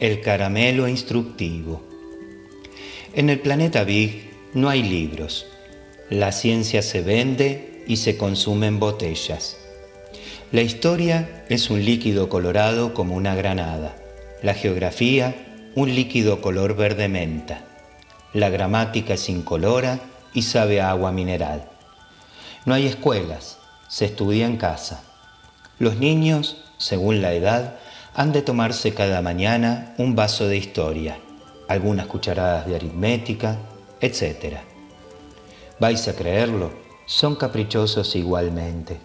El caramelo instructivo. En el planeta Big no hay libros. La ciencia se vende y se consume en botellas. La historia es un líquido colorado como una granada. La geografía, un líquido color verde menta. La gramática es incolora y sabe a agua mineral. No hay escuelas, se estudia en casa. Los niños, según la edad, han de tomarse cada mañana un vaso de historia, algunas cucharadas de aritmética, etc. ¿Vais a creerlo? Son caprichosos igualmente.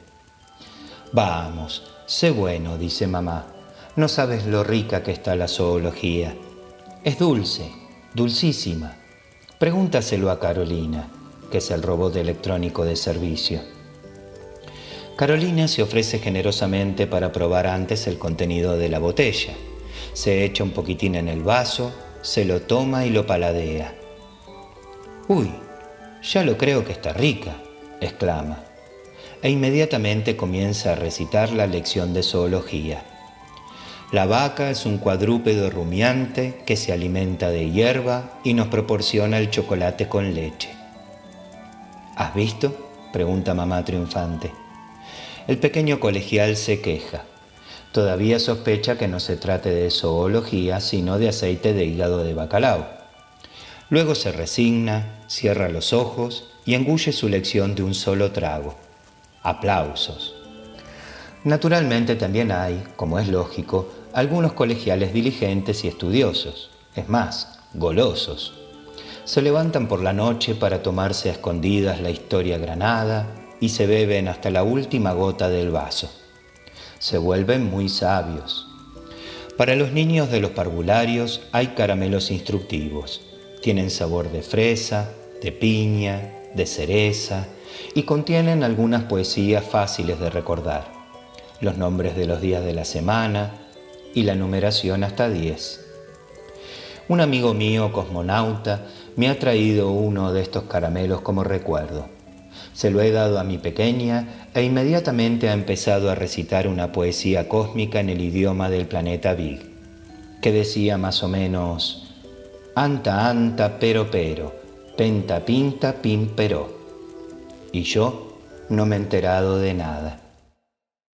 Vamos, sé bueno, dice mamá. No sabes lo rica que está la zoología. Es dulce, dulcísima. Pregúntaselo a Carolina, que es el robot electrónico de servicio. Carolina se ofrece generosamente para probar antes el contenido de la botella. Se echa un poquitín en el vaso, se lo toma y lo paladea. Uy, ya lo creo que está rica, exclama, e inmediatamente comienza a recitar la lección de zoología. La vaca es un cuadrúpedo rumiante que se alimenta de hierba y nos proporciona el chocolate con leche. ¿Has visto? pregunta mamá triunfante. El pequeño colegial se queja. Todavía sospecha que no se trate de zoología, sino de aceite de hígado de bacalao. Luego se resigna, cierra los ojos y engulle su lección de un solo trago. Aplausos. Naturalmente también hay, como es lógico, algunos colegiales diligentes y estudiosos, es más, golosos. Se levantan por la noche para tomarse a escondidas la historia granada, y se beben hasta la última gota del vaso. Se vuelven muy sabios. Para los niños de los parvularios hay caramelos instructivos. Tienen sabor de fresa, de piña, de cereza y contienen algunas poesías fáciles de recordar, los nombres de los días de la semana y la numeración hasta 10. Un amigo mío, cosmonauta, me ha traído uno de estos caramelos como recuerdo. Se lo he dado a mi pequeña e inmediatamente ha empezado a recitar una poesía cósmica en el idioma del planeta Big, que decía más o menos, Anta, anta, pero, pero, penta, pinta, pim, pero. Y yo no me he enterado de nada.